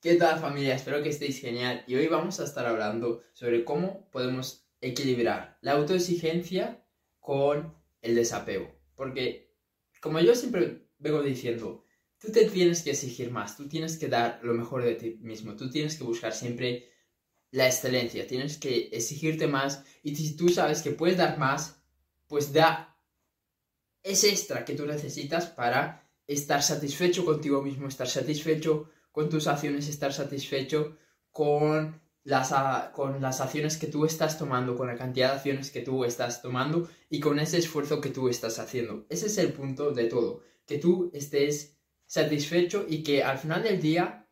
¿Qué tal familia? Espero que estéis genial y hoy vamos a estar hablando sobre cómo podemos equilibrar la autoexigencia con el desapego. Porque, como yo siempre vengo diciendo, tú te tienes que exigir más, tú tienes que dar lo mejor de ti mismo, tú tienes que buscar siempre la excelencia, tienes que exigirte más y si tú sabes que puedes dar más, pues da ese extra que tú necesitas para estar satisfecho contigo mismo, estar satisfecho con tus acciones, estar satisfecho con las, con las acciones que tú estás tomando, con la cantidad de acciones que tú estás tomando y con ese esfuerzo que tú estás haciendo. Ese es el punto de todo, que tú estés satisfecho y que al final del día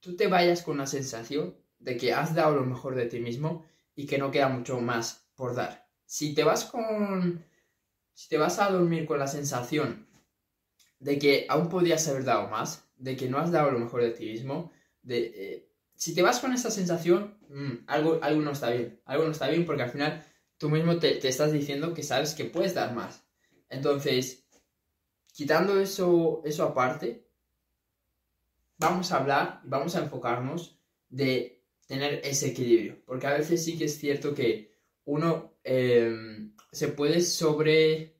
tú te vayas con la sensación de que has dado lo mejor de ti mismo y que no queda mucho más por dar. Si te vas con... Si te vas a dormir con la sensación de que aún podías haber dado más, de que no has dado lo mejor de ti mismo, de, eh, si te vas con esa sensación, mm, algo, algo no está bien, algo no está bien porque al final tú mismo te, estás diciendo que sabes que puedes dar más. Entonces, quitando eso, eso aparte, vamos a hablar, vamos a enfocarnos de tener ese equilibrio, porque a veces sí que es cierto que uno em, se puede sobre,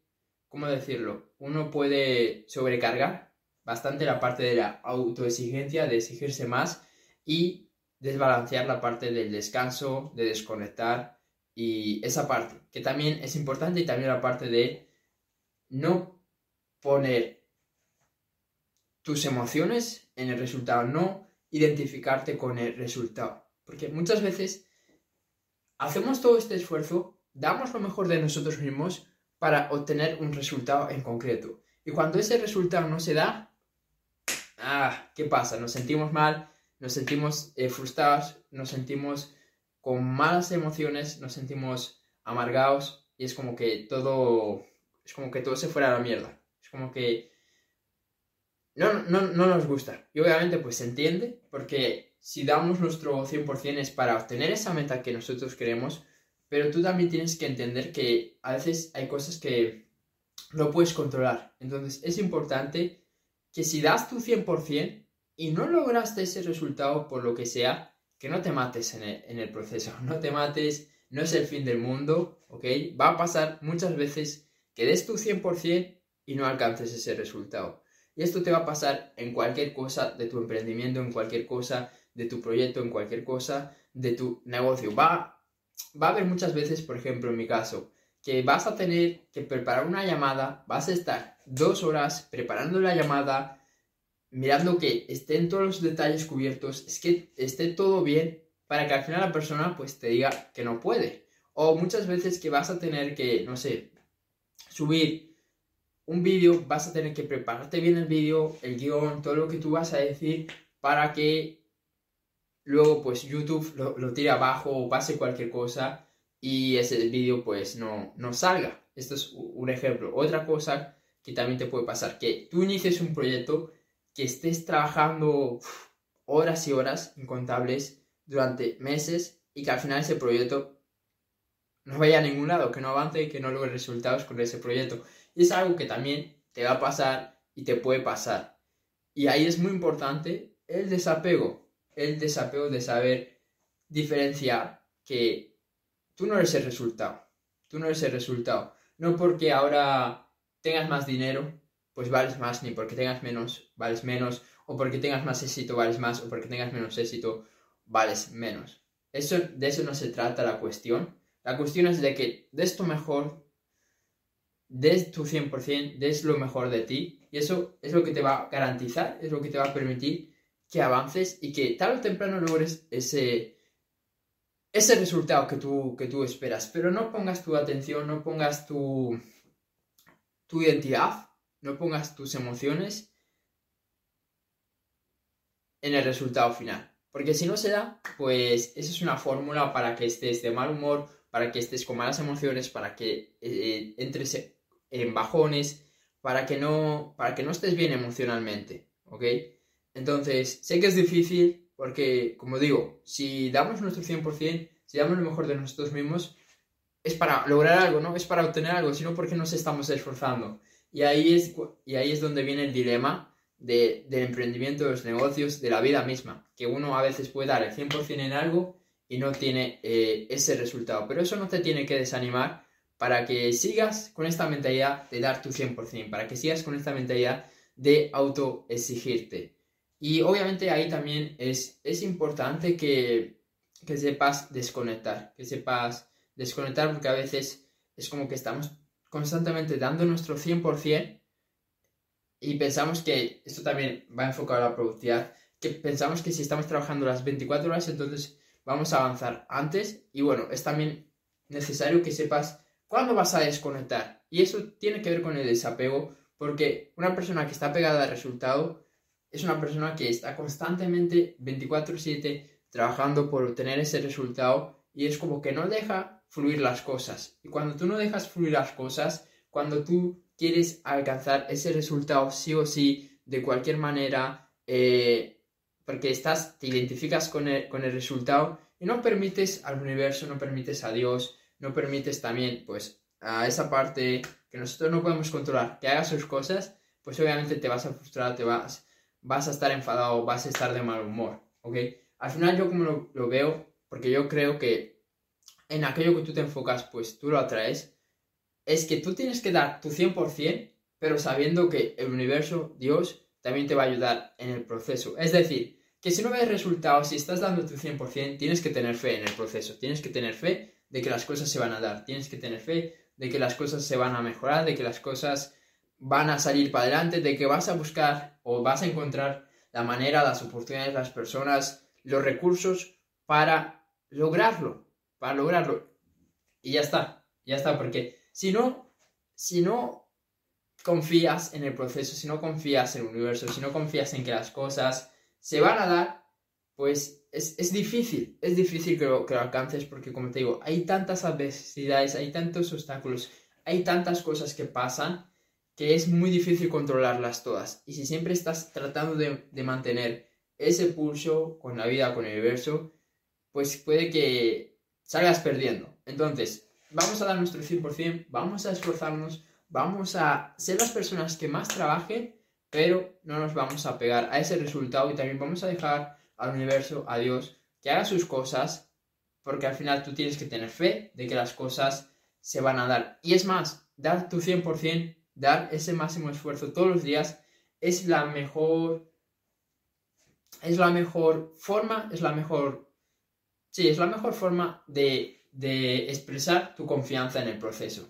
¿cómo decirlo? Uno puede sobrecargar bastante la parte de la autoexigencia, de exigirse más y desbalancear la parte del descanso, de desconectar y esa parte, que también es importante y también la parte de no poner tus emociones en el resultado, no identificarte con el resultado. Porque muchas veces hacemos todo este esfuerzo, damos lo mejor de nosotros mismos para obtener un resultado en concreto. Y cuando ese resultado no se da, ah, ¿qué pasa? Nos sentimos mal, nos sentimos eh, frustrados, nos sentimos con malas emociones, nos sentimos amargados y es como que todo, es como que todo se fuera a la mierda. Es como que no, no, no nos gusta. Y obviamente pues se entiende porque si damos nuestro 100% es para obtener esa meta que nosotros queremos, pero tú también tienes que entender que a veces hay cosas que no puedes controlar. Entonces es importante que si das tu 100% y no lograste ese resultado por lo que sea, que no te mates en el, proceso, no te mates, no es el fin del mundo, ¿ok? Va a pasar muchas veces que des tu 100% y no alcances ese resultado. Y esto te va a pasar en cualquier cosa de tu emprendimiento, en cualquier cosa de tu proyecto, en cualquier cosa de tu negocio. Va, va a haber muchas veces, por ejemplo, en mi caso, que vas a tener que preparar una llamada, vas a estar dos horas preparando la llamada, mirando que estén todos los detalles cubiertos, es que esté todo bien para que al final la persona pues te diga que no puede. O muchas veces que vas a tener que, no sé, subir un vídeo, vas a tener que prepararte bien el vídeo, el guion, todo lo que tú vas a decir para que luego pues YouTube lo, lo tire abajo o pase cualquier cosa y ese vídeo pues no, no salga. Esto es un ejemplo. Otra cosa que también te puede pasar, que tú inicies un proyecto, que estés trabajando horas y horas incontables durante meses y que al final ese proyecto no vaya a ningún lado, que no avance y que no logre resultados con ese proyecto. Y es algo que también te va a pasar y te puede pasar. Y ahí es muy importante el desapego, el desapego de saber diferenciar que tú no eres el resultado. Tú no eres el resultado. No porque ahora tengas más dinero, pues vales más, ni porque tengas menos, vales menos, o porque tengas más éxito, vales más, o porque tengas menos éxito, vales menos. Eso, de eso no se trata la cuestión. La cuestión es de que des tu mejor, des tu 100%, des lo mejor de ti, y eso es lo que te va a garantizar, es lo que te va a permitir que avances y que tarde o temprano logres ese, ese resultado que tú, que tú esperas, pero no pongas tu atención, no pongas tu, tu identidad, no pongas tus emociones en el resultado final. Porque si no se da, pues esa es una fórmula para que estés de mal humor, para que estés con malas emociones, para que eh, entres en bajones, para que, no, para que no estés bien emocionalmente, ¿ok? Entonces, sé que es difícil, porque, como digo, si damos nuestro 100%, si damos lo mejor de nosotros mismos, es para lograr algo, ¿no? Es para obtener algo, sino porque nos estamos esforzando. Y ahí es, y ahí es donde viene el dilema del emprendimiento, de los negocios, de la vida misma, que uno a veces puede dar el 100% en algo y no tiene eh, ese resultado, pero eso no te tiene que desanimar para que sigas con esta mentalidad de dar tu 100%, para que sigas con esta mentalidad de autoexigirte. Y obviamente ahí también es, es importante que, que sepas desconectar, que sepas desconectar porque a veces es como que estamos constantemente dando nuestro 100% y pensamos que esto también va enfocado a la productividad, que pensamos que si estamos trabajando las 24 horas entonces vamos a avanzar antes y bueno, es también necesario que sepas cuándo vas a desconectar. Y eso tiene que ver con el desapego porque una persona que está pegada al resultado es una persona que está constantemente 24/7 trabajando por obtener ese resultado y es como que no deja fluir las cosas. Y cuando tú no dejas fluir las cosas, cuando tú quieres alcanzar ese resultado sí o sí, de cualquier manera, eh, porque estás, te identificas con el, con el resultado y no permites al universo, no permites a Dios, no permites también, pues, a esa parte que nosotros no podemos controlar, que haga sus cosas, pues obviamente te vas a frustrar, te vas, vas a estar enfadado, vas a estar de mal humor, ¿ok? Al final yo como lo, lo veo, porque yo creo que en aquello que tú te enfocas, pues tú lo atraes, es que tú tienes que dar tu 100%, pero sabiendo que el universo, Dios, también te va a ayudar en el proceso. Es decir, que si no ves resultados, si estás dando tu 100%, tienes que tener fe en el proceso, tienes que tener fe de que las cosas se van a dar, tienes que tener fe de que las cosas se van a mejorar, de que las cosas van a salir para adelante, de que vas a buscar o vas a encontrar la manera, las oportunidades, las personas, los recursos para lograrlo para lograrlo. Y ya está, ya está, porque si no, si no confías en el proceso, si no confías en el universo, si no confías en que las cosas se van a dar, pues es, difícil, es difícil que lo, que lo alcances porque como te digo, hay tantas adversidades, hay tantos obstáculos, hay tantas cosas que pasan que es muy difícil controlarlas todas. Y si siempre estás tratando de, mantener ese pulso con la vida, con el universo, pues puede que salgas perdiendo. Entonces, vamos a dar nuestro 100%, vamos a esforzarnos, vamos a ser las personas que más trabajen, pero no nos vamos a pegar a ese resultado y también vamos a dejar al universo, a Dios, que haga sus cosas, porque al final tú tienes que tener fe de que las cosas se van a dar. Y es más, dar tu 100%, dar ese máximo esfuerzo todos los días, es la mejor... Es la mejor forma, es la mejor Sí, es la mejor forma de, expresar tu confianza en el proceso.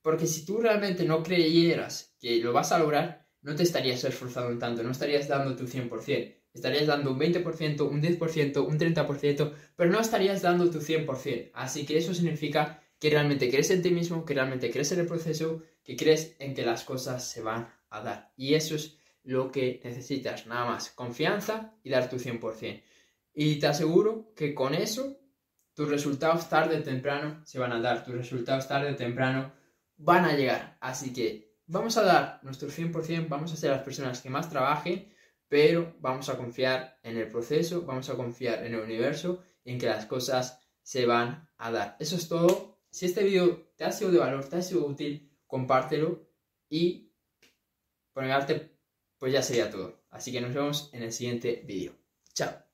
Porque si tú realmente no creyeras que lo vas a lograr, no te estarías esforzando tanto, no estarías dando tu 100%. Estarías dando un 20%, un 10%, un 30%, pero no estarías dando tu 100%. Así que eso significa que realmente crees en ti mismo, que realmente crees en el proceso, que crees en que las cosas se van a dar. Y eso es lo que necesitas, nada más, confianza y dar tu 100%. Y te aseguro que con eso tus resultados tarde o temprano se van a dar, tus resultados tarde o temprano van a llegar. Así que vamos a dar nuestro 100%, vamos a ser las personas que más trabajen, pero vamos a confiar en el proceso, vamos a confiar en el universo en que las cosas se van a dar. Eso es todo. Si este vídeo te ha sido de valor, te ha sido útil, compártelo y por mi parte, pues ya sería todo. Así que nos vemos en el siguiente vídeo. Chao.